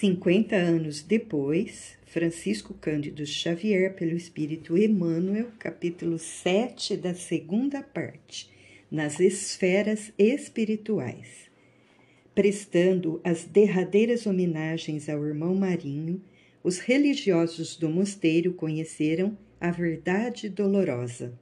50 anos depois, Francisco Cândido Xavier, pelo Espírito Emmanuel, capítulo 7 da segunda parte, nas esferas espirituais. Prestando as derradeiras homenagens ao irmão Marinho, os religiosos do mosteiro conheceram a verdade dolorosa.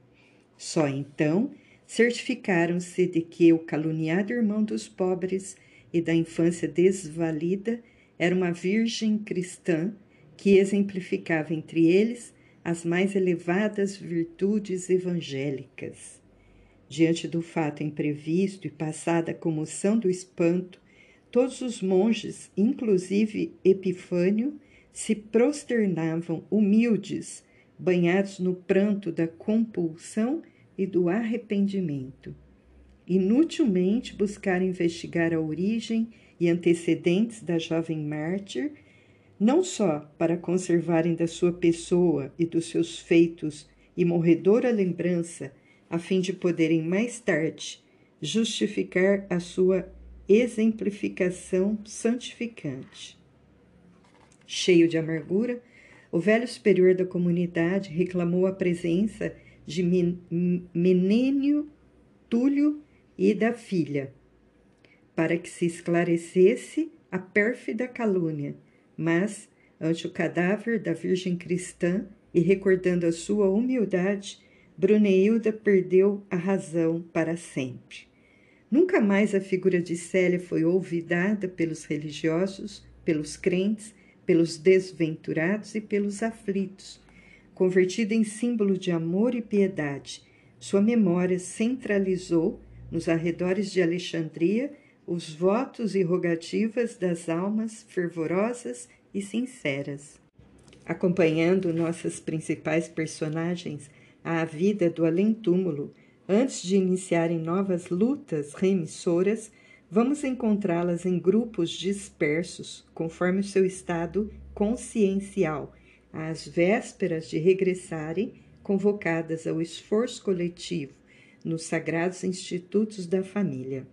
Só então certificaram-se de que o caluniado irmão dos pobres e da infância desvalida era uma virgem cristã que exemplificava entre eles as mais elevadas virtudes evangélicas. Diante do fato imprevisto e passada a comoção do espanto, todos os monges, inclusive Epifânio, se prosternavam humildes, banhados no pranto da compulsão e do arrependimento. Inutilmente buscaram investigar a origem e antecedentes da jovem mártir, não só para conservarem da sua pessoa e dos seus feitos e morredora lembrança, a fim de poderem mais tarde justificar a sua exemplificação santificante. Cheio de amargura, o velho superior da comunidade reclamou a presença de Menênio Túlio e da filha, para que se esclarecesse a pérfida calúnia, mas, ante o cadáver da Virgem cristã e recordando a sua humildade, Bruneilda perdeu a razão para sempre. Nunca mais a figura de Célia foi olvidada pelos religiosos, pelos crentes, pelos desventurados e pelos aflitos. Convertida em símbolo de amor e piedade, sua memória centralizou nos arredores de Alexandria os votos e rogativas das almas fervorosas e sinceras. Acompanhando nossas principais personagens à vida do além-túmulo, antes de iniciarem novas lutas remissoras, vamos encontrá-las em grupos dispersos, conforme o seu estado consciencial, às vésperas de regressarem, convocadas ao esforço coletivo nos sagrados institutos da família.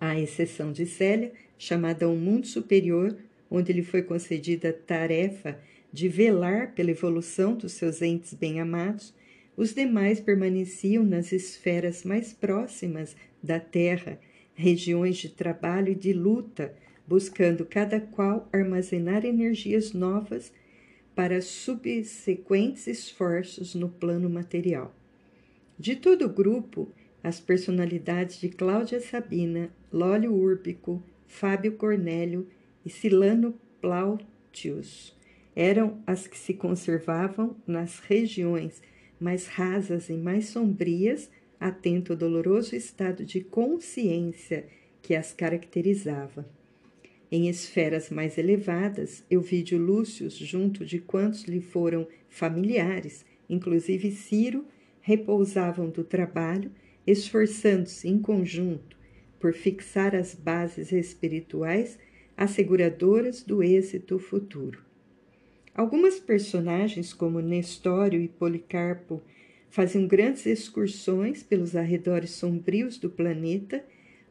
À exceção de Célia, chamada a um mundo superior, onde lhe foi concedida a tarefa de velar pela evolução dos seus entes bem-amados, os demais permaneciam nas esferas mais próximas da Terra, regiões de trabalho e de luta, buscando cada qual armazenar energias novas para subsequentes esforços no plano material. De todo o grupo, as personalidades de Cláudia Sabina, Lólio Úrbico, Fábio Cornélio e Silano Plautius eram as que se conservavam nas regiões mais rasas e mais sombrias, atento ao doloroso estado de consciência que as caracterizava. Em esferas mais elevadas, Euvídio Lúcio, junto de quantos lhe foram familiares, inclusive Ciro, repousavam do trabalho, esforçando-se em conjunto por fixar as bases espirituais asseguradoras do êxito futuro. Algumas personagens, como Nestório e Policarpo, faziam grandes excursões pelos arredores sombrios do planeta,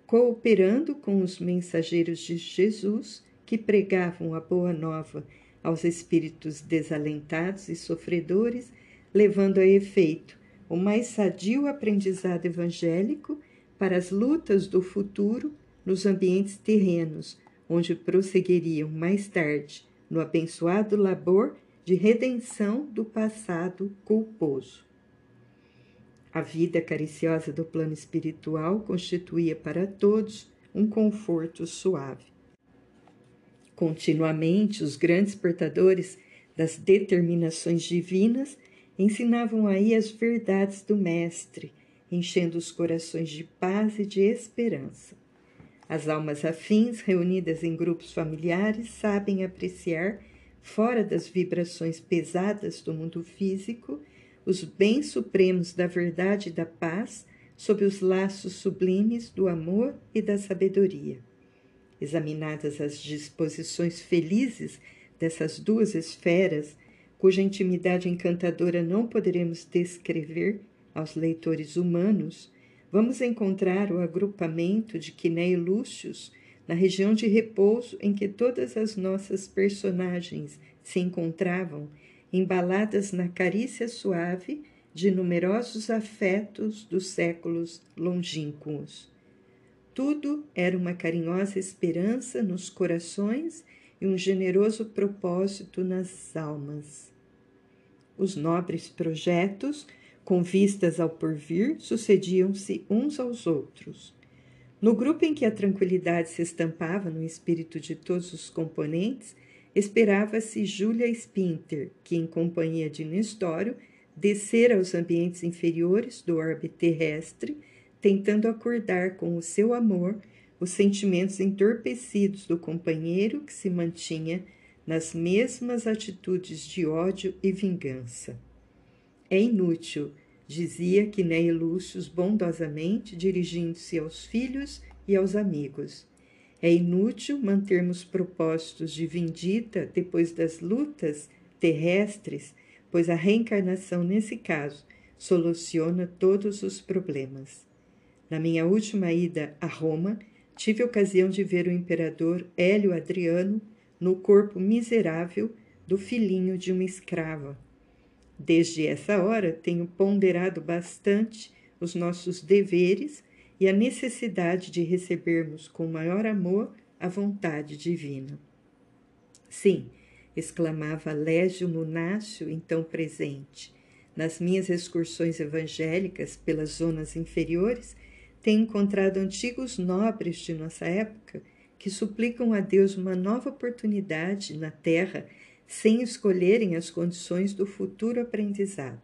cooperando com os mensageiros de Jesus que pregavam a boa nova aos espíritos desalentados e sofredores, levando a efeito o mais sadio aprendizado evangélico para as lutas do futuro nos ambientes terrenos, onde prosseguiriam mais tarde no abençoado labor de redenção do passado culposo. A vida cariciosa do plano espiritual constituía para todos um conforto suave. Continuamente, os grandes portadores das determinações divinas ensinavam aí as verdades do Mestre, enchendo os corações de paz e de esperança. As almas afins, reunidas em grupos familiares, sabem apreciar, fora das vibrações pesadas do mundo físico, os bens supremos da verdade e da paz sob os laços sublimes do amor e da sabedoria. Examinadas as disposições felizes dessas duas esferas, cuja intimidade encantadora não poderemos descrever aos leitores humanos, vamos encontrar o agrupamento de Quiné e Lúcius na região de repouso em que todas as nossas personagens se encontravam, embaladas na carícia suave de numerosos afetos dos séculos longínquos. Tudo era uma carinhosa esperança nos corações e um generoso propósito nas almas. Os nobres projetos, com vistas ao porvir, sucediam-se uns aos outros. No grupo em que a tranquilidade se estampava no espírito de todos os componentes, esperava-se Júlia Spinter, que, em companhia de Nestório, descera aos ambientes inferiores do orbe terrestre, tentando acordar com o seu amor os sentimentos entorpecidos do companheiro que se mantinha nas mesmas atitudes de ódio e vingança. É inútil dizia Quinéia Lúcio bondosamente, dirigindo-se aos filhos e aos amigos. É inútil mantermos propósitos de vindita depois das lutas terrestres, pois a reencarnação, nesse caso, soluciona todos os problemas. Na minha última ida a Roma, tive ocasião de ver o imperador Hélio Adriano no corpo miserável do filhinho de uma escrava Desde essa hora, tenho ponderado bastante os nossos deveres e a necessidade de recebermos com maior amor a vontade divina. Sim, exclamava Légio Munácio, então presente. Nas minhas excursões evangélicas pelas zonas inferiores, tenho encontrado antigos nobres de nossa época que suplicam a Deus uma nova oportunidade na terra sem escolherem as condições do futuro aprendizado.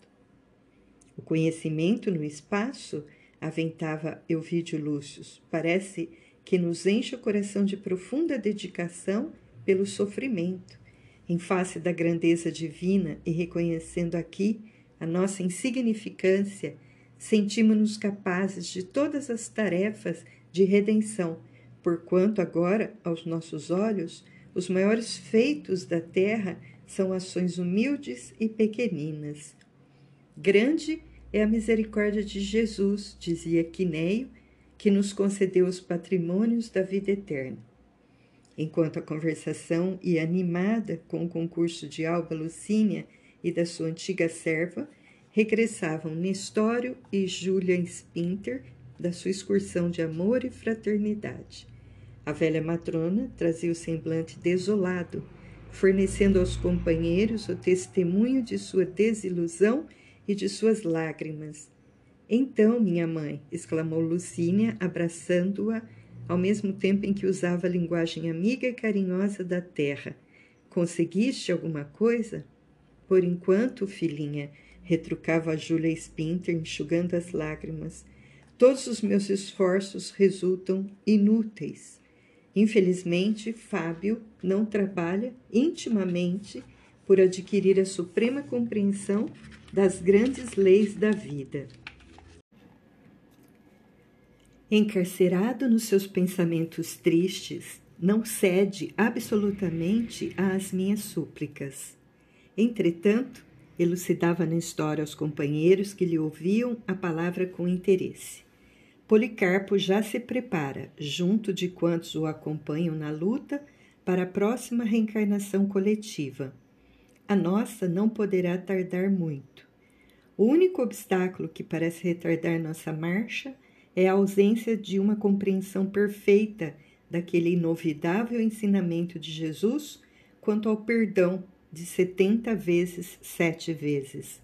O conhecimento no espaço, aventava Euvídio Lúcio, parece que nos enche o coração de profunda dedicação pelo sofrimento, em face da grandeza divina e reconhecendo aqui a nossa insignificância, sentimos-nos capazes de todas as tarefas de redenção, porquanto agora, aos nossos olhos, os maiores feitos da terra são ações humildes e pequeninas. Grande é a misericórdia de Jesus, dizia Quineio, que nos concedeu os patrimônios da vida eterna. Enquanto a conversação ia animada com o concurso de Alba Lucínia e da sua antiga serva, regressavam Nestório e Julian Spinter da sua excursão de amor e fraternidade. A velha matrona trazia o semblante desolado, fornecendo aos companheiros o testemunho de sua desilusão e de suas lágrimas. Então, minha mãe, exclamou Lucínia, abraçando-a, ao mesmo tempo em que usava a linguagem amiga e carinhosa da terra. Conseguiste alguma coisa? Por enquanto, filhinha, retrucava a Júlia Spinter, enxugando as lágrimas. Todos os meus esforços resultam inúteis. Infelizmente, Fábio não trabalha intimamente por adquirir a suprema compreensão das grandes leis da vida. Encarcerado nos seus pensamentos tristes, não cede absolutamente às minhas súplicas. Entretanto, elucidava na história aos companheiros que lhe ouviam a palavra com interesse. Policarpo já se prepara, junto de quantos o acompanham na luta, para a próxima reencarnação coletiva. A nossa não poderá tardar muito. O único obstáculo que parece retardar nossa marcha é a ausência de uma compreensão perfeita daquele inovidável ensinamento de Jesus quanto ao perdão de setenta vezes sete vezes.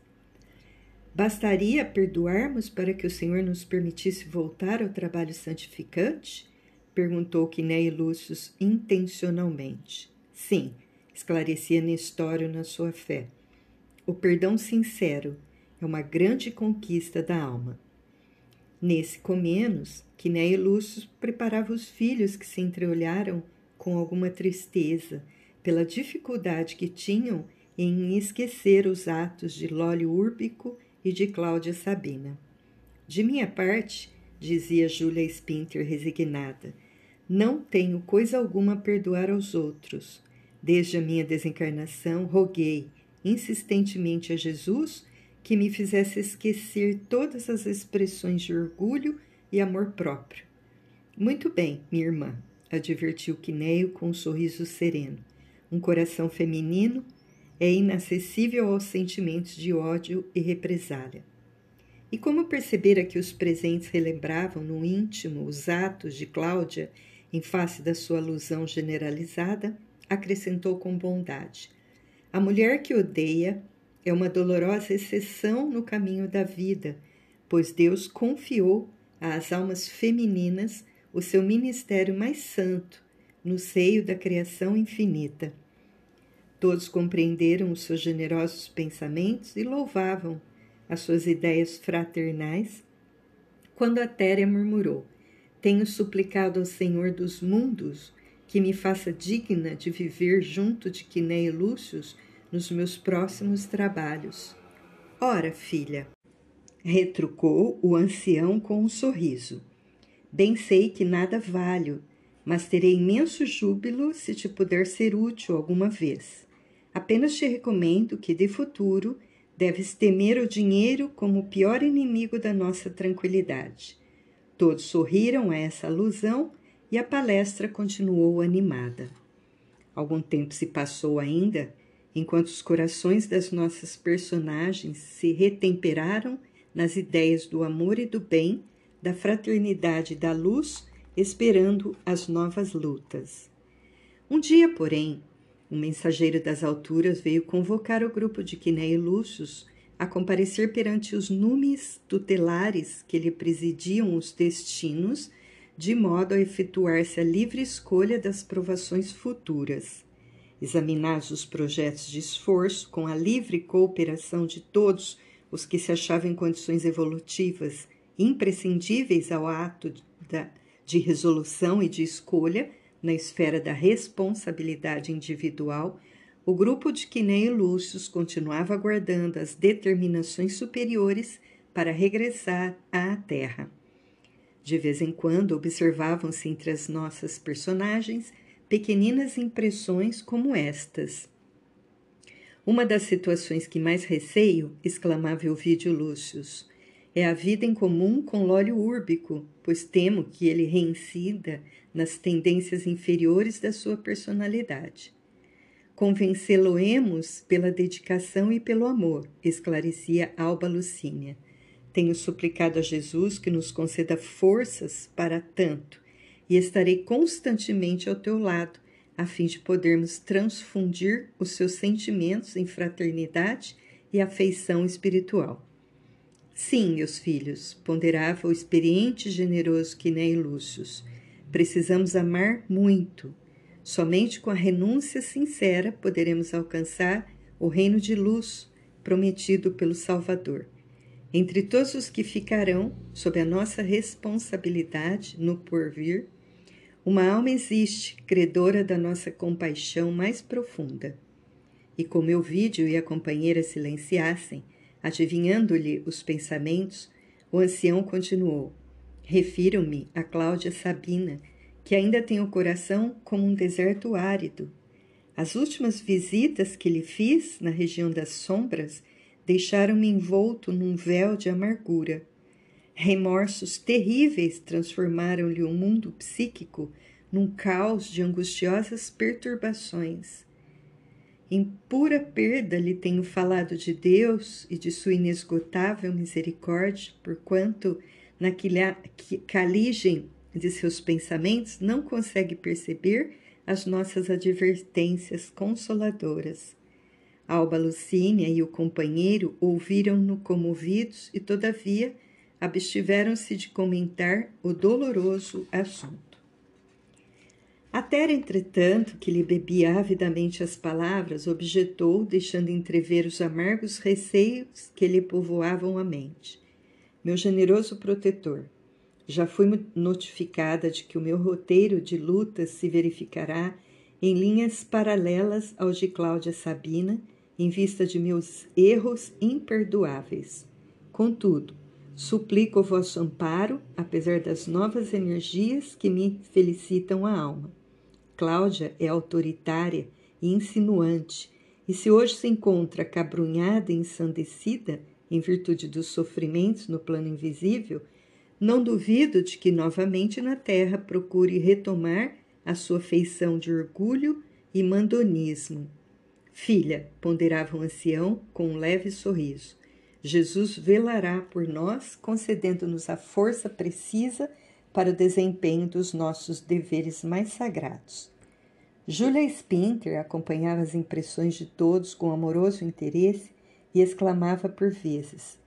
Bastaria perdoarmos para que o Senhor nos permitisse voltar ao trabalho santificante? Perguntou Quinéia Lúcio intencionalmente. Sim, esclarecia Nestório na sua fé. O perdão sincero é uma grande conquista da alma. Nesse comenos, Quinéia Lúcio preparava os filhos que se entreolharam com alguma tristeza pela dificuldade que tinham em esquecer os atos de Lólio Úrbico e de Cláudia Sabina. De minha parte, dizia Júlia Spinter resignada, não tenho coisa alguma a perdoar aos outros. Desde a minha desencarnação, roguei insistentemente a Jesus que me fizesse esquecer todas as expressões de orgulho e amor próprio. Muito bem, minha irmã, advertiu Quineio com um sorriso sereno. Um coração feminino é inacessível aos sentimentos de ódio e represália. E como percebera que os presentes relembravam no íntimo os atos de Cláudia em face da sua alusão generalizada, acrescentou com bondade: A mulher que odeia é uma dolorosa exceção no caminho da vida, pois Deus confiou às almas femininas o seu ministério mais santo no seio da criação infinita. Todos compreenderam os seus generosos pensamentos e louvavam as suas ideias fraternais, quando a Téria murmurou: Tenho suplicado ao Senhor dos mundos que me faça digna de viver junto de Quiné e Lúcius nos meus próximos trabalhos. Ora, filha, retrucou o ancião com um sorriso. Bem sei que nada valho, mas terei imenso júbilo se te puder ser útil alguma vez. Apenas te recomendo que, de futuro, deves temer o dinheiro como o pior inimigo da nossa tranquilidade. Todos sorriram a essa alusão e a palestra continuou animada. Algum tempo se passou ainda, enquanto os corações das nossas personagens se retemperaram nas ideias do amor e do bem, da fraternidade e da luz, esperando as novas lutas. Um dia, porém, um mensageiro das alturas veio convocar o grupo de Quiné e Lúcius a comparecer perante os numes tutelares que lhe presidiam os destinos, de modo a efetuar-se a livre escolha das provações futuras. Examinados os projetos de esforço, com a livre cooperação de todos os que se achavam em condições evolutivas imprescindíveis ao ato de resolução e de escolha, na esfera da responsabilidade individual, o grupo de Quiné e Lúcius continuava aguardando as determinações superiores para regressar à Terra. De vez em quando observavam-se entre as nossas personagens pequeninas impressões como estas. Uma das situações que mais receio, exclamava Ovidio Lúcius, é a vida em comum com Lólio Úrbico, pois temo que ele reincida nas tendências inferiores da sua personalidade. Convencê-lo-emos pela dedicação e pelo amor, esclarecia Alba Lucínia. Tenho suplicado a Jesus que nos conceda forças para tanto e estarei constantemente ao teu lado, a fim de podermos transfundir os seus sentimentos em fraternidade e afeição espiritual. Sim, meus filhos, ponderava o experiente e generoso Quiné Lúcius, precisamos amar muito. Somente com a renúncia sincera poderemos alcançar o reino de luz prometido pelo Salvador. Entre todos os que ficarão sob a nossa responsabilidade no porvir, uma alma existe, credora da nossa compaixão mais profunda. E como Elvídio e a companheira silenciassem, Adivinhando-lhe os pensamentos, o ancião continuou: Refiro-me a Cláudia Sabina, que ainda tem o coração como um deserto árido. As últimas visitas que lhe fiz na região das sombras deixaram-me envolto num véu de amargura. Remorsos terríveis transformaram-lhe o mundo psíquico num caos de angustiosas perturbações. Em pura perda lhe tenho falado de Deus e de sua inesgotável misericórdia, porquanto na caligem de seus pensamentos não consegue perceber as nossas advertências consoladoras. Alba Lucínia e o companheiro ouviram-no comovidos e, todavia, abstiveram-se de comentar o doloroso assunto. Até, entretanto, que lhe bebia avidamente as palavras, objetou, deixando entrever os amargos receios que lhe povoavam a mente. Meu generoso protetor, já fui notificada de que o meu roteiro de lutas se verificará em linhas paralelas ao de Cláudia Sabina, em vista de meus erros imperdoáveis. Contudo, suplico o vosso amparo, apesar das novas energias que me felicitam a alma. Cláudia é autoritária e insinuante, e se hoje se encontra cabrunhada e ensandecida em virtude dos sofrimentos no plano invisível, não duvido de que novamente na terra procure retomar a sua feição de orgulho e mandonismo. Filha, ponderava o ancião com um leve sorriso, Jesus velará por nós, concedendo-nos a força precisa para o desempenho dos nossos deveres mais sagrados. Julia Spinter acompanhava as impressões de todos com amoroso interesse e exclamava por vezes: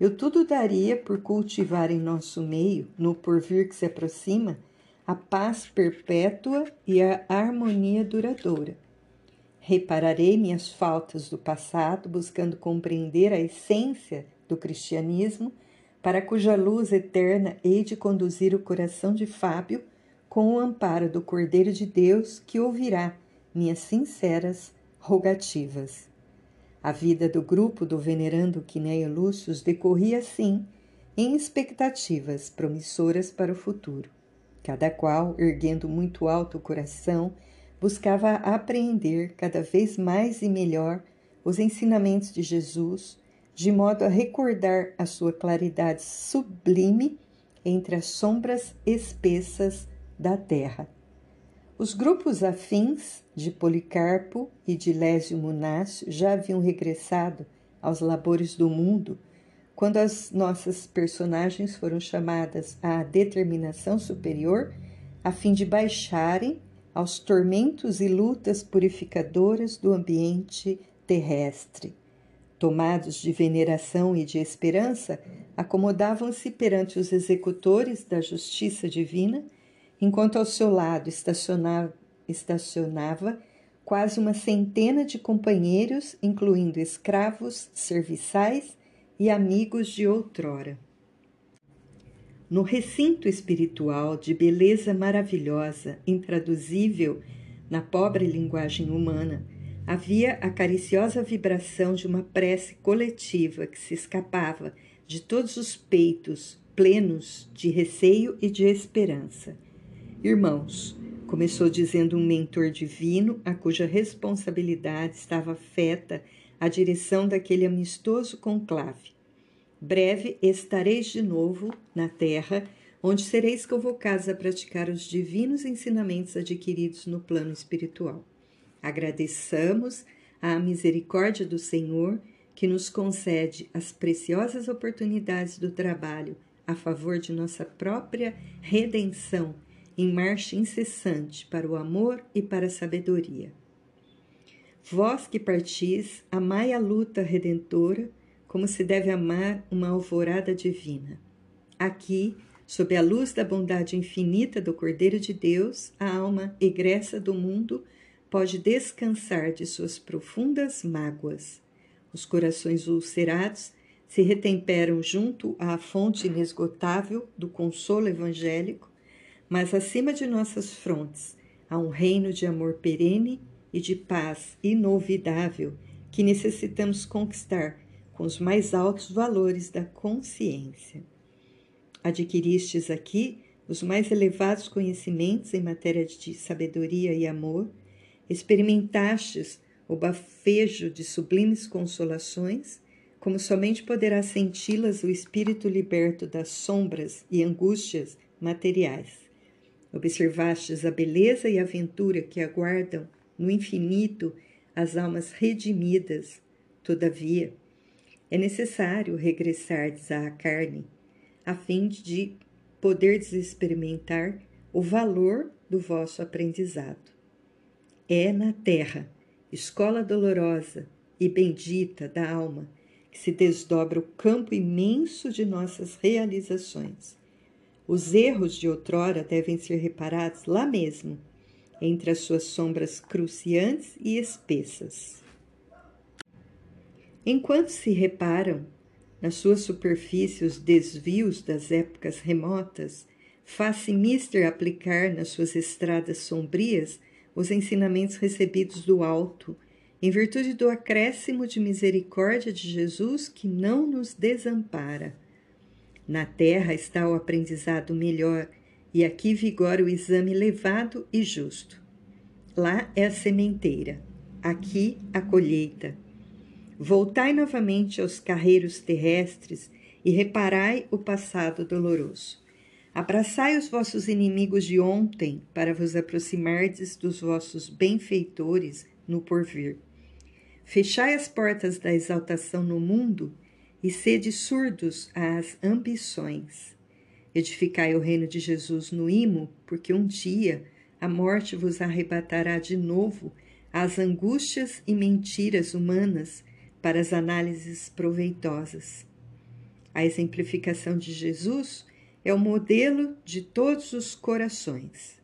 Eu tudo daria por cultivar em nosso meio, no porvir que se aproxima, a paz perpétua e a harmonia duradoura. Repararei minhas faltas do passado, buscando compreender a essência do cristianismo, para cuja luz eterna hei de conduzir o coração de Fábio com o amparo do Cordeiro de Deus que ouvirá minhas sinceras rogativas. A vida do grupo do venerando Quinéio Lúcio decorria assim, em expectativas promissoras para o futuro. Cada qual, erguendo muito alto o coração, buscava apreender cada vez mais e melhor os ensinamentos de Jesus, de modo a recordar a sua claridade sublime entre as sombras espessas da terra. Os grupos afins de Policarpo e de Lésio Munácio já haviam regressado aos labores do mundo quando as nossas personagens foram chamadas à determinação superior a fim de baixarem aos tormentos e lutas purificadoras do ambiente terrestre. Tomados de veneração e de esperança, acomodavam-se perante os executores da justiça divina, enquanto ao seu lado estacionava, estacionava quase uma centena de companheiros, incluindo escravos, serviçais e amigos de outrora. No recinto espiritual de beleza maravilhosa, intraduzível na pobre linguagem humana, havia a cariciosa vibração de uma prece coletiva que se escapava de todos os peitos plenos de receio e de esperança. Irmãos, começou dizendo um mentor divino a cuja responsabilidade estava afeta a direção daquele amistoso conclave. Breve estareis de novo na terra, onde sereis convocados a praticar os divinos ensinamentos adquiridos no plano espiritual. Agradeçamos à misericórdia do Senhor que nos concede as preciosas oportunidades do trabalho a favor de nossa própria redenção em marcha incessante para o amor e para a sabedoria. Vós que partis, amai a luta redentora, como se deve amar uma alvorada divina. Aqui, sob a luz da bondade infinita do Cordeiro de Deus, a alma egressa do mundo pode descansar de suas profundas mágoas. Os corações ulcerados se retemperam junto à fonte inesgotável do consolo evangélico, mas acima de nossas frontes há um reino de amor perene e de paz inovidável que necessitamos conquistar com os mais altos valores da consciência. Adquiristes aqui os mais elevados conhecimentos em matéria de sabedoria e amor, experimentastes o bafejo de sublimes consolações, como somente poderá senti-las o espírito liberto das sombras e angústias materiais. Observastes a beleza e a aventura que aguardam no infinito as almas redimidas. Todavia, é necessário regressardes à carne, a fim de poderdes experimentar o valor do vosso aprendizado. É na terra, escola dolorosa e bendita da alma, que se desdobra o campo imenso de nossas realizações. Os erros de outrora devem ser reparados lá mesmo, entre as suas sombras cruciantes e espessas. Enquanto se reparam na sua superfície os desvios das épocas remotas, faz-se mister aplicar nas suas estradas sombrias os ensinamentos recebidos do alto, em virtude do acréscimo de misericórdia de Jesus que não nos desampara. Na terra está o aprendizado melhor e aqui vigora o exame elevado e justo. Lá é a sementeira, aqui a colheita. Voltai novamente aos carreiros terrestres e reparai o passado doloroso. Abraçai os vossos inimigos de ontem, para vos aproximardes dos vossos benfeitores no porvir. Fechai as portas da exaltação no mundo e sede surdos às ambições. Edificai o reino de Jesus no imo, porque um dia a morte vos arrebatará de novo às angústias e mentiras humanas para as análises proveitosas. A exemplificação de Jesus é o modelo de todos os corações.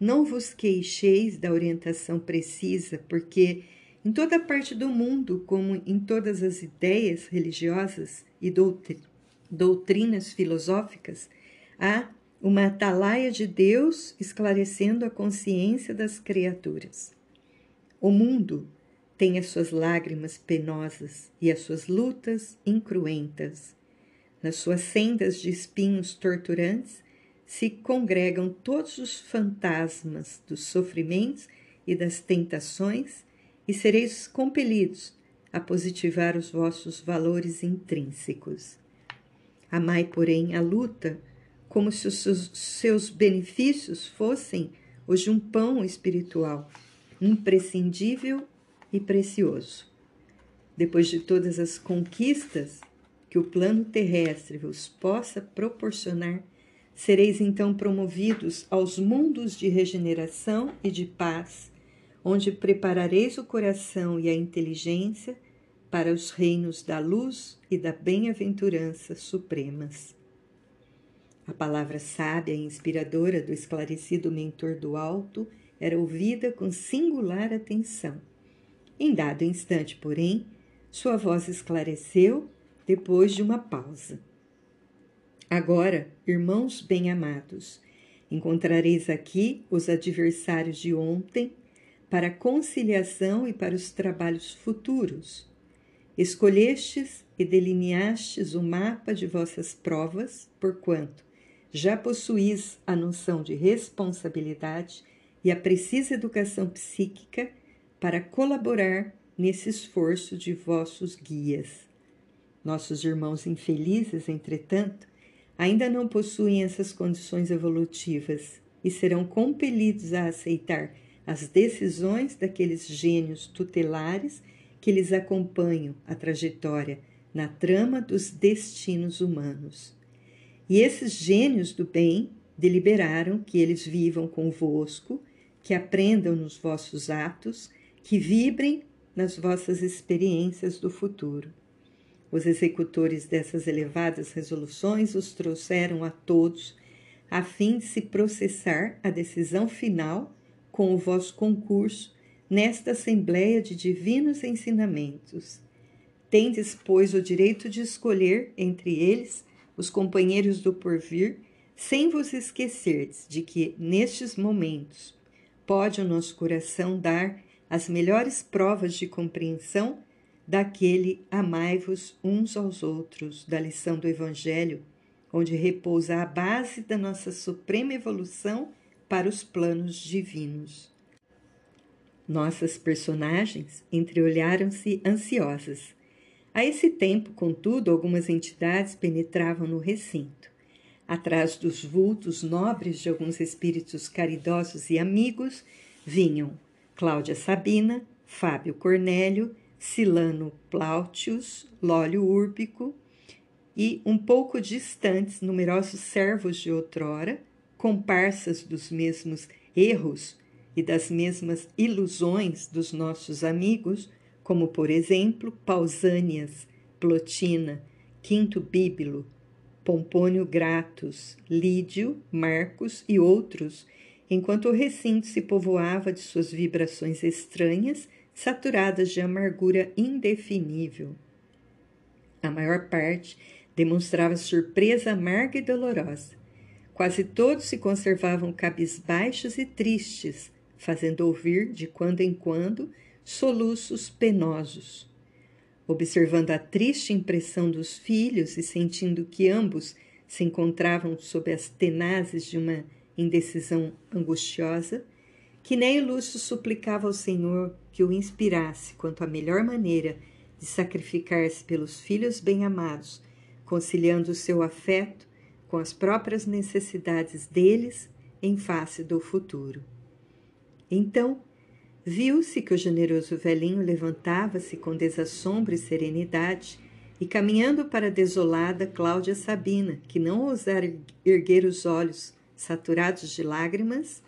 Não vos queixeis da orientação precisa, porque em toda parte do mundo, como em todas as ideias religiosas e doutrinas filosóficas, há uma atalaia de Deus esclarecendo a consciência das criaturas. O mundo tem as suas lágrimas penosas e as suas lutas incruentas. Nas suas sendas de espinhos torturantes se congregam todos os fantasmas dos sofrimentos e das tentações e sereis compelidos a positivar os vossos valores intrínsecos. Amai, porém, a luta como se os seus benefícios fossem os de um pão espiritual, imprescindível e precioso. Depois de todas as conquistas que o plano terrestre vos possa proporcionar, sereis então promovidos aos mundos de regeneração e de paz onde preparareis o coração e a inteligência para os reinos da luz e da bem-aventurança supremas. A palavra sábia e inspiradora do esclarecido mentor do alto era ouvida com singular atenção. Em dado instante, porém, sua voz esclareceu depois de uma pausa. Agora, irmãos bem-amados, encontrareis aqui os adversários de ontem para conciliação e para os trabalhos futuros. Escolhestes e delineastes o mapa de vossas provas, porquanto já possuís a noção de responsabilidade e a precisa educação psíquica para colaborar nesse esforço de vossos guias. Nossos irmãos infelizes, entretanto, ainda não possuem essas condições evolutivas e serão compelidos a aceitar as decisões daqueles gênios tutelares que lhes acompanham a trajetória na trama dos destinos humanos. E esses gênios do bem deliberaram que eles vivam convosco, que aprendam nos vossos atos, que vibrem nas vossas experiências do futuro. Os executores dessas elevadas resoluções os trouxeram a todos, a fim de se processar a decisão final com o vosso concurso nesta Assembleia de Divinos Ensinamentos. Tendes, pois, o direito de escolher entre eles os companheiros do porvir, sem vos esquecerdes de que, nestes momentos, pode o nosso coração dar as melhores provas de compreensão daquele amai-vos uns aos outros, da lição do Evangelho, onde repousa a base da nossa suprema evolução para os planos divinos. Nossas personagens entreolharam-se ansiosas. A esse tempo, contudo, algumas entidades penetravam no recinto. Atrás dos vultos nobres de alguns espíritos caridosos e amigos vinham Cláudia Sabina, Fábio Cornélio, Silano Plautius, Lólio Úrbico e, um pouco distantes, numerosos servos de outrora, comparsas dos mesmos erros e das mesmas ilusões dos nossos amigos, como por exemplo Pausânias, Plotina, Quinto Bíbilo, Pompônio Gratus, Lídio, Marcos e outros, enquanto o recinto se povoava de suas vibrações estranhas, saturadas de amargura indefinível. A maior parte demonstrava surpresa amarga e dolorosa. Quase todos se conservavam cabisbaixos e tristes, fazendo ouvir, de quando em quando, soluços penosos. Observando a triste impressão dos filhos e sentindo que ambos se encontravam sob as tenazes de uma indecisão angustiosa, que nem Lúcio suplicava ao Senhor que o inspirasse quanto à melhor maneira de sacrificar-se pelos filhos bem-amados, conciliando o seu afeto com as próprias necessidades deles em face do futuro. Então, viu-se que o generoso velhinho levantava-se com desassombro e serenidade e caminhando para a desolada Cláudia Sabina, que não ousara erguer os olhos, saturados de lágrimas,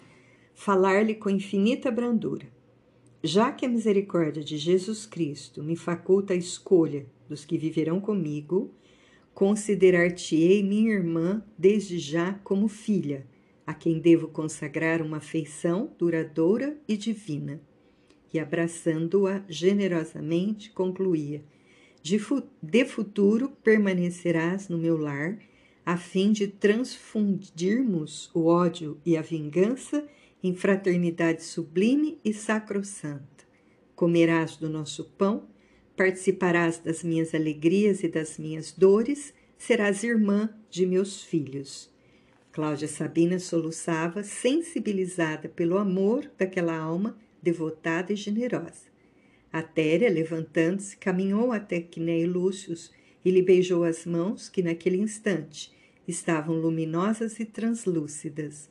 falar-lhe com infinita brandura. Já que a misericórdia de Jesus Cristo me faculta a escolha dos que viverão comigo, considerar-te-ei minha irmã desde já como filha, a quem devo consagrar uma afeição duradoura e divina. E abraçando-a generosamente, concluía: de, fu de futuro permanecerás no meu lar, a fim de transfundirmos o ódio e a vingança em fraternidade sublime e sacrossanta. Comerás do nosso pão, participarás das minhas alegrias e das minhas dores, serás irmã de meus filhos. Cláudia Sabina soluçava, sensibilizada pelo amor daquela alma devotada e generosa. Atéria, levantando-se, caminhou até Quiné e Lúcius e lhe beijou as mãos, que naquele instante estavam luminosas e translúcidas.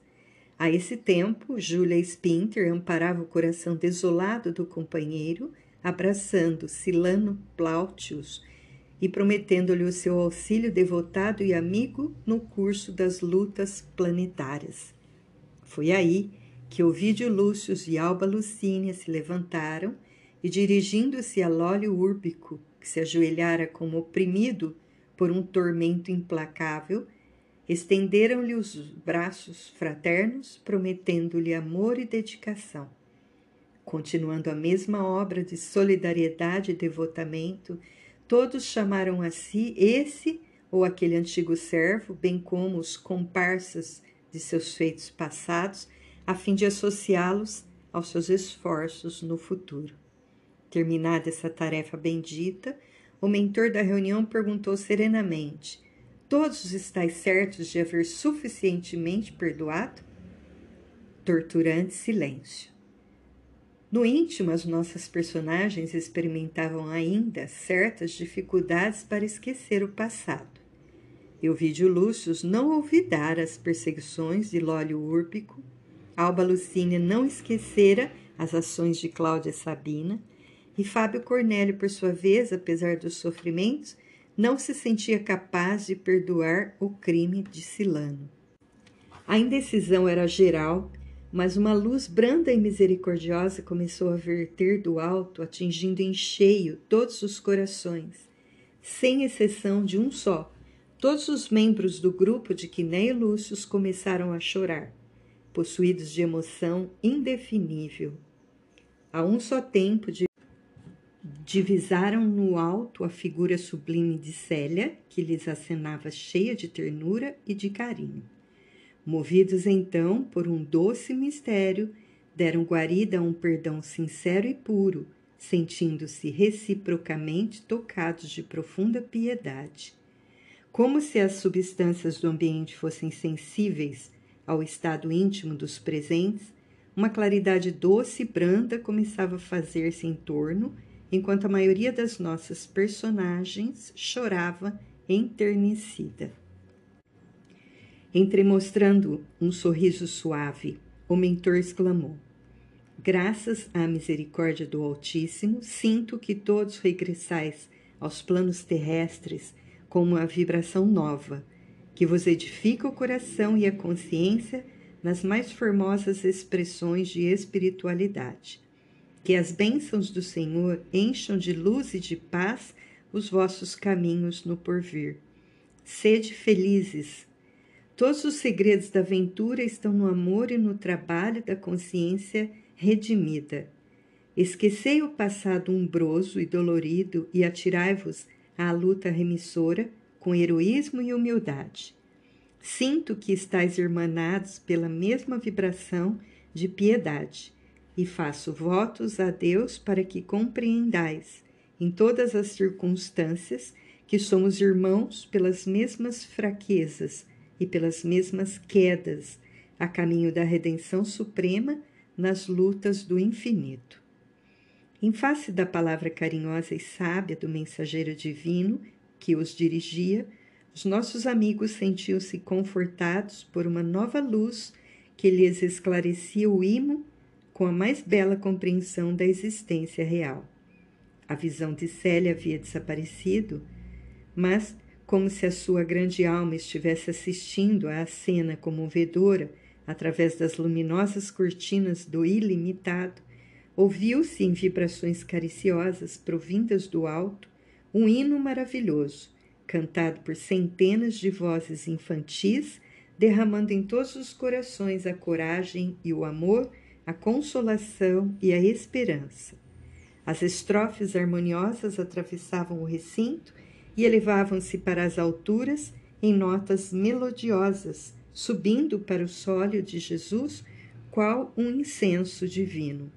A esse tempo, Júlia Spinter amparava o coração desolado do companheiro, abraçando Silano Plautius e prometendo-lhe o seu auxílio devotado e amigo no curso das lutas planetárias. Foi aí que Ovídio Lúcius e Alba Lucínia se levantaram e dirigindo-se a Lólio Úrbico, que se ajoelhara como oprimido por um tormento implacável, estenderam-lhe os braços fraternos, prometendo-lhe amor e dedicação. Continuando a mesma obra de solidariedade e devotamento, todos chamaram a si esse ou aquele antigo servo, bem como os comparsas de seus feitos passados, a fim de associá-los aos seus esforços no futuro. Terminada essa tarefa bendita, o mentor da reunião perguntou serenamente: Todos estáis certos de haver suficientemente perdoado? Torturante silêncio. No íntimo, as nossas personagens experimentavam ainda certas dificuldades para esquecer o passado. Euvídio Lúcius não olvidara as perseguições de Lólio Úrbico, Alba Lucínia não esquecera as ações de Cláudia Sabina, e Fábio Cornélio, por sua vez, apesar dos sofrimentos, não se sentia capaz de perdoar o crime de Silano. A indecisão era geral, mas uma luz branda e misericordiosa começou a verter do alto, atingindo em cheio todos os corações, sem exceção de um só. Todos os membros do grupo de Quiné e Lúcius começaram a chorar, possuídos de emoção indefinível. A um só tempo de divisaram no alto a figura sublime de Célia, que lhes acenava cheia de ternura e de carinho. Movidos então por um doce mistério, deram guarida a um perdão sincero e puro, sentindo-se reciprocamente tocados de profunda piedade. Como se as substâncias do ambiente fossem sensíveis ao estado íntimo dos presentes, uma claridade doce e branda começava a fazer-se em torno enquanto a maioria das nossas personagens chorava enternecida. Entremostrando um sorriso suave, o mentor exclamou: Graças à misericórdia do Altíssimo, sinto que todos regressais aos planos terrestres com uma vibração nova, que vos edifica o coração e a consciência nas mais formosas expressões de espiritualidade. Que as bênçãos do Senhor encham de luz e de paz os vossos caminhos no porvir. Sede felizes. Todos os segredos da aventura estão no amor e no trabalho da consciência redimida. Esquecei o passado umbroso e dolorido e atirai-vos à luta remissora com heroísmo e humildade. Sinto que estáis irmanados pela mesma vibração de piedade e faço votos a Deus para que compreendais, em todas as circunstâncias, que somos irmãos pelas mesmas fraquezas e pelas mesmas quedas, a caminho da redenção suprema nas lutas do infinito. Em face da palavra carinhosa e sábia do mensageiro divino que os dirigia, os nossos amigos sentiam-se confortados por uma nova luz que lhes esclarecia o imo com a mais bela compreensão da existência real. A visão de Célia havia desaparecido, mas, como se a sua grande alma estivesse assistindo à cena comovedora através das luminosas cortinas do ilimitado, ouviu-se em vibrações cariciosas provindas do alto um hino maravilhoso, cantado por centenas de vozes infantis, derramando em todos os corações a coragem e o amor, a consolação e a esperança. As estrofes harmoniosas atravessavam o recinto e elevavam-se para as alturas em notas melodiosas, subindo para o sólio de Jesus, qual um incenso divino.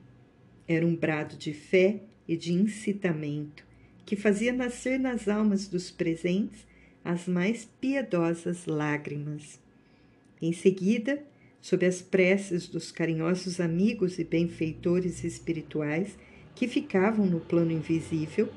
Era um brado de fé e de incitamento que fazia nascer nas almas dos presentes as mais piedosas lágrimas. Em seguida, sob as preces dos carinhosos amigos e benfeitores espirituais, que ficavam no plano invisível,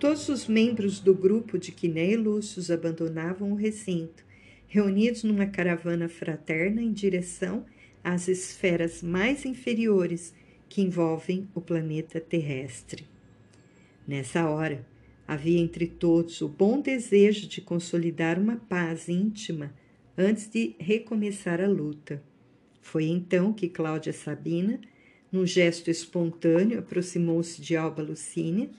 todos os membros do grupo de Quiné e Lúcius abandonavam o recinto, reunidos numa caravana fraterna em direção às esferas mais inferiores que envolvem o planeta terrestre. Nessa hora, havia entre todos o bom desejo de consolidar uma paz íntima antes de recomeçar a luta. Foi então que Cláudia Sabina num gesto espontâneo, aproximou-se de Alba Lucínia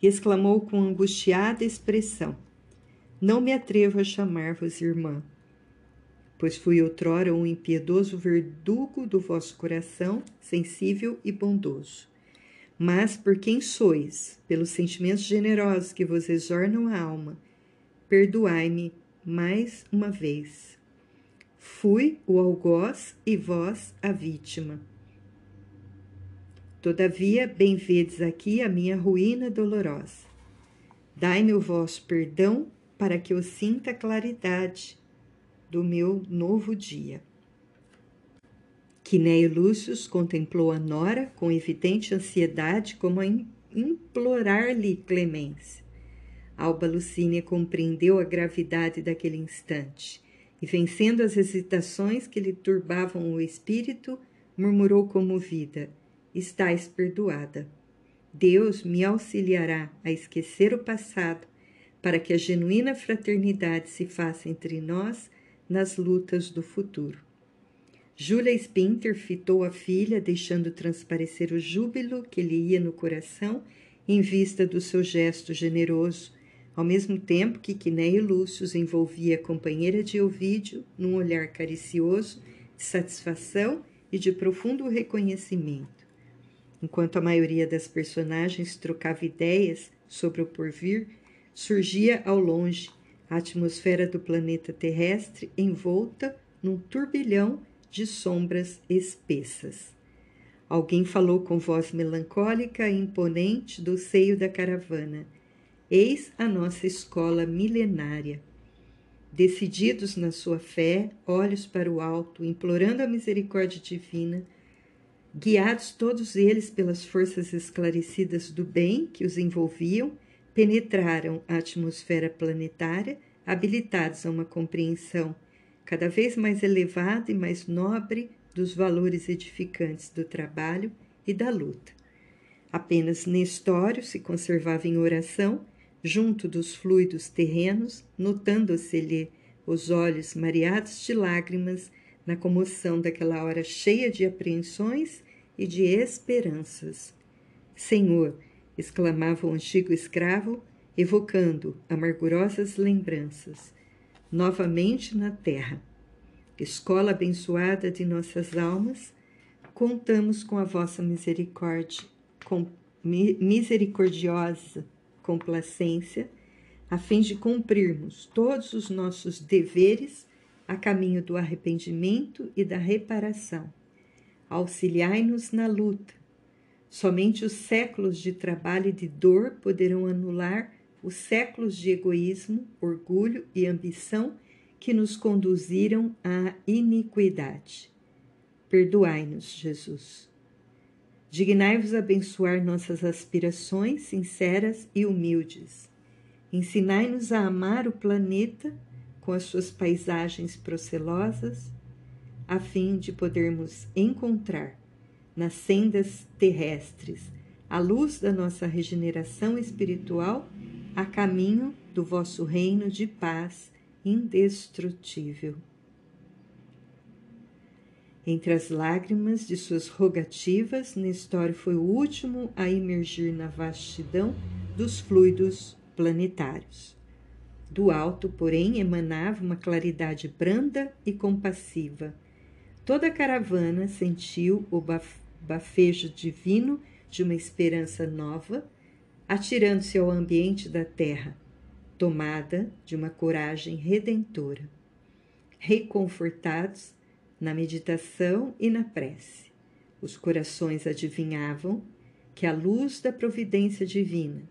e exclamou com angustiada expressão: Não me atrevo a chamar-vos irmã, pois fui outrora um impiedoso verdugo do vosso coração, sensível e bondoso. Mas por quem sois, pelos sentimentos generosos que vos exornam a alma, perdoai-me mais uma vez. Fui o algoz e vós a vítima. Todavia, bem vedes aqui a minha ruína dolorosa. Dai-me o vosso perdão para que eu sinta a claridade do meu novo dia. Quinéio Lúcius contemplou a nora com evidente ansiedade, como a implorar-lhe clemência. Alba Lucínia compreendeu a gravidade daquele instante e, vencendo as hesitações que lhe turbavam o espírito, murmurou comovida: estais perdoada. Deus me auxiliará a esquecer o passado para que a genuína fraternidade se faça entre nós nas lutas do futuro. Júlia Spinter fitou a filha, deixando transparecer o júbilo que lhe ia no coração em vista do seu gesto generoso, ao mesmo tempo que Quinéia Lúcius envolvia a companheira de Ovídio num olhar caricioso de satisfação e de profundo reconhecimento. Enquanto a maioria das personagens trocava ideias sobre o porvir, surgia ao longe a atmosfera do planeta terrestre envolta num turbilhão de sombras espessas. Alguém falou com voz melancólica e imponente do seio da caravana. Eis a nossa escola milenária. Decididos na sua fé, olhos para o alto, implorando a misericórdia divina, Guiados todos eles pelas forças esclarecidas do bem que os envolviam, penetraram a atmosfera planetária, habilitados a uma compreensão cada vez mais elevada e mais nobre dos valores edificantes do trabalho e da luta. Apenas Nestório se conservava em oração, junto dos fluidos terrenos, notando-se-lhe os olhos mareados de lágrimas na comoção daquela hora cheia de apreensões e de esperanças. Senhor, exclamava o antigo escravo, evocando amargurosas lembranças, novamente na terra. Escola abençoada de nossas almas, contamos com a vossa misericórdia, com misericordiosa complacência, a fim de cumprirmos todos os nossos deveres a caminho do arrependimento e da reparação auxiliai-nos na luta. Somente os séculos de trabalho e de dor poderão anular os séculos de egoísmo, orgulho e ambição que nos conduziram à iniquidade. Perdoai-nos, Jesus. Dignai-vos abençoar nossas aspirações sinceras e humildes. Ensinai-nos a amar o planeta com as suas paisagens procelosas, a fim de podermos encontrar nas sendas terrestres a luz da nossa regeneração espiritual a caminho do vosso reino de paz indestrutível. Entre as lágrimas de suas rogativas, Nestor foi o último a emergir na vastidão dos fluidos planetários. Do alto, porém, emanava uma claridade branda e compassiva. Toda a caravana sentiu o bafejo divino de uma esperança nova, atirando-se ao ambiente da terra, tomada de uma coragem redentora. Reconfortados na meditação e na prece, os corações adivinhavam que a luz da providência divina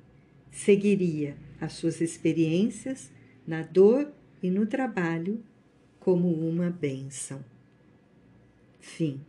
seguiria as suas experiências na dor e no trabalho como uma bênção. Fim.